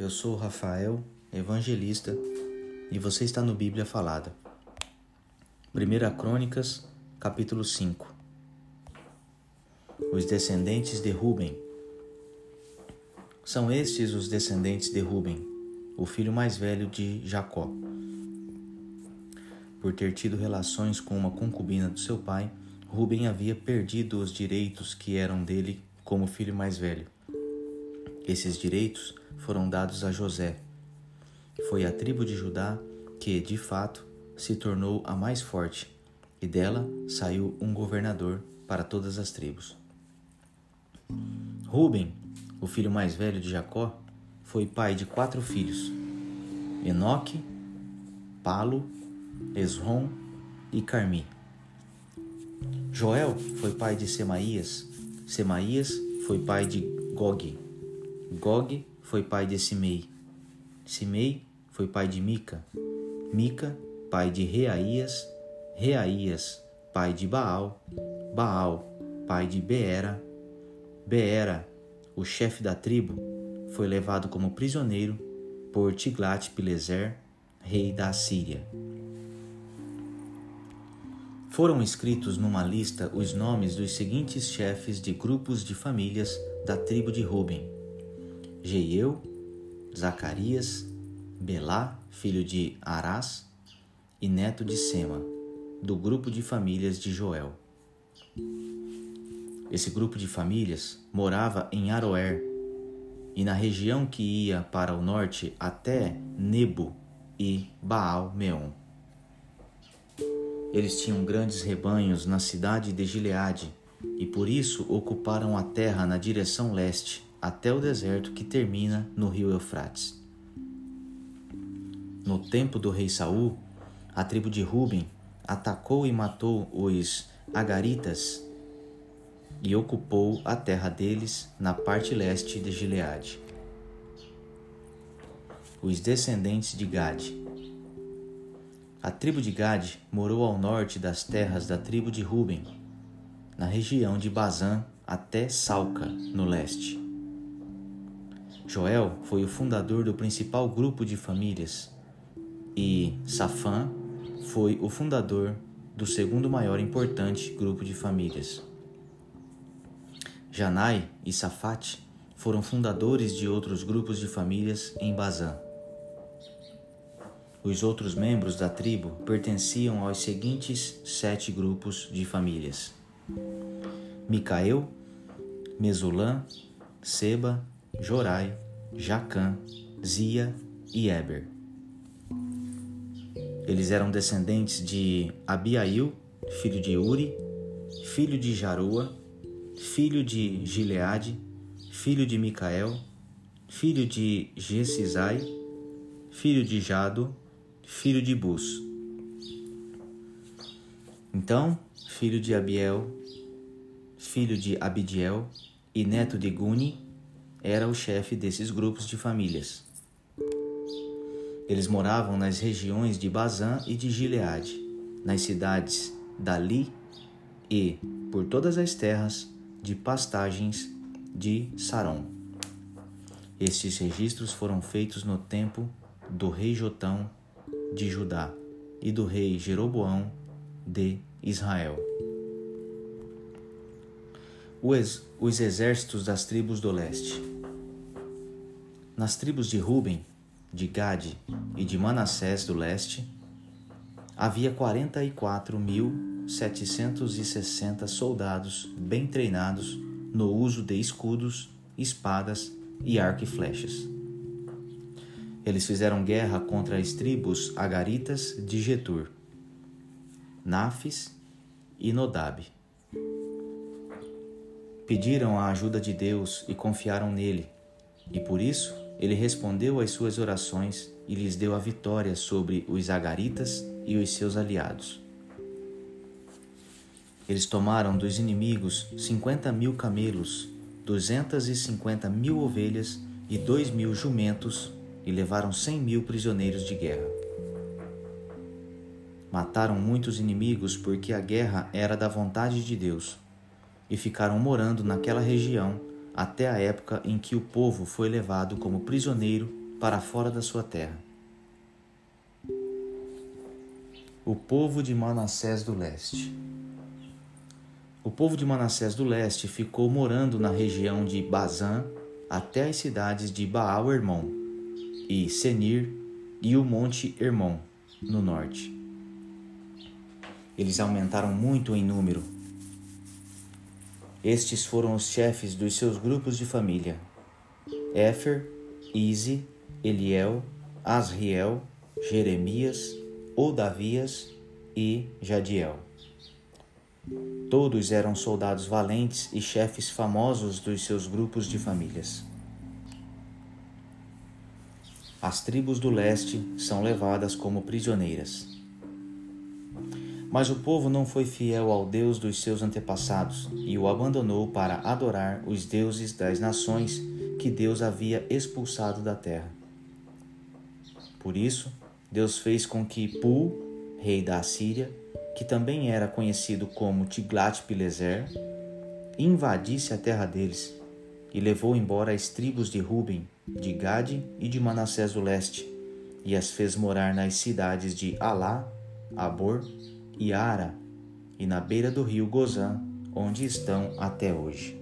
eu sou Rafael, evangelista, e você está no Bíblia Falada. 1 Crônicas, capítulo 5 Os descendentes de Ruben. São estes os descendentes de Ruben, o filho mais velho de Jacó. Por ter tido relações com uma concubina do seu pai, Ruben havia perdido os direitos que eram dele como filho mais velho. Esses direitos foram dados a José. Foi a tribo de Judá que, de fato, se tornou a mais forte, e dela saiu um governador para todas as tribos. Ruben, o filho mais velho de Jacó, foi pai de quatro filhos: Enoque, Palo, Esrom e Carmi. Joel foi pai de Semaías, Semaías foi pai de Gog, Gog foi pai de Simei, Simei foi pai de Mica, Mica, pai de Reaías, Reaías, pai de Baal, Baal, pai de Beera, Beera, o chefe da tribo, foi levado como prisioneiro por Tiglat-Pileser, rei da Assíria. Foram escritos numa lista os nomes dos seguintes chefes de grupos de famílias da tribo de Ruben: Jeiel, Zacarias, Belá, filho de Arás e neto de Sema, do grupo de famílias de Joel. Esse grupo de famílias morava em Aroer e na região que ia para o norte até Nebo e Baal-Meon. Eles tinham grandes rebanhos na cidade de Gileade e por isso ocuparam a terra na direção leste até o deserto que termina no rio Eufrates. No tempo do rei Saul, a tribo de Ruben atacou e matou os Agaritas e ocupou a terra deles na parte leste de Gileade. Os descendentes de Gade a tribo de Gade morou ao norte das terras da tribo de Ruben, na região de Bazã até Salca, no leste. Joel foi o fundador do principal grupo de famílias e Safã foi o fundador do segundo maior importante grupo de famílias. Janai e Safate foram fundadores de outros grupos de famílias em Bazã. Os outros membros da tribo pertenciam aos seguintes sete grupos de famílias: Micael, Mesulã, Seba, Jorai, Jacã, Zia e Eber. Eles eram descendentes de Abiail, filho de Uri, filho de Jarua, filho de Gileade, filho de Micael, filho de Gesizai, filho de Jado, filho de Bus. Então, filho de Abiel, filho de Abidiel e neto de Guni, era o chefe desses grupos de famílias. Eles moravam nas regiões de Bazã e de Gileade, nas cidades Dali e por todas as terras de pastagens de Saron. Estes registros foram feitos no tempo do rei Jotão de Judá e do rei Jeroboão de Israel. Os exércitos das tribos do leste. Nas tribos de Ruben, de Gade e de Manassés do leste, havia 44.760 soldados bem treinados no uso de escudos, espadas e arco e flechas. Eles fizeram guerra contra as tribos agaritas de Getur, Nafis e Nodab. Pediram a ajuda de Deus e confiaram nele, e por isso ele respondeu às suas orações e lhes deu a vitória sobre os agaritas e os seus aliados. Eles tomaram dos inimigos cinquenta mil camelos, duzentas e cinquenta mil ovelhas e dois mil jumentos e levaram cem mil prisioneiros de guerra. Mataram muitos inimigos porque a guerra era da vontade de Deus, e ficaram morando naquela região até a época em que o povo foi levado como prisioneiro para fora da sua terra. O povo de Manassés do Leste. O povo de Manassés do Leste ficou morando na região de Bazã até as cidades de Baal Hermon e Senir e o Monte Hermon, no norte. Eles aumentaram muito em número. Estes foram os chefes dos seus grupos de família: Éfer, Ize, Eliel, Asriel, Jeremias, Odavias e Jadiel. Todos eram soldados valentes e chefes famosos dos seus grupos de famílias. As tribos do leste são levadas como prisioneiras. Mas o povo não foi fiel ao Deus dos seus antepassados e o abandonou para adorar os deuses das nações que Deus havia expulsado da terra. Por isso, Deus fez com que Pu, rei da Assíria, que também era conhecido como Tiglat-Pileser, invadisse a terra deles e levou embora as tribos de Ruben, de Gade e de Manassés do leste, e as fez morar nas cidades de Alá, Abor e Ara, e na beira do rio Gozã, onde estão até hoje.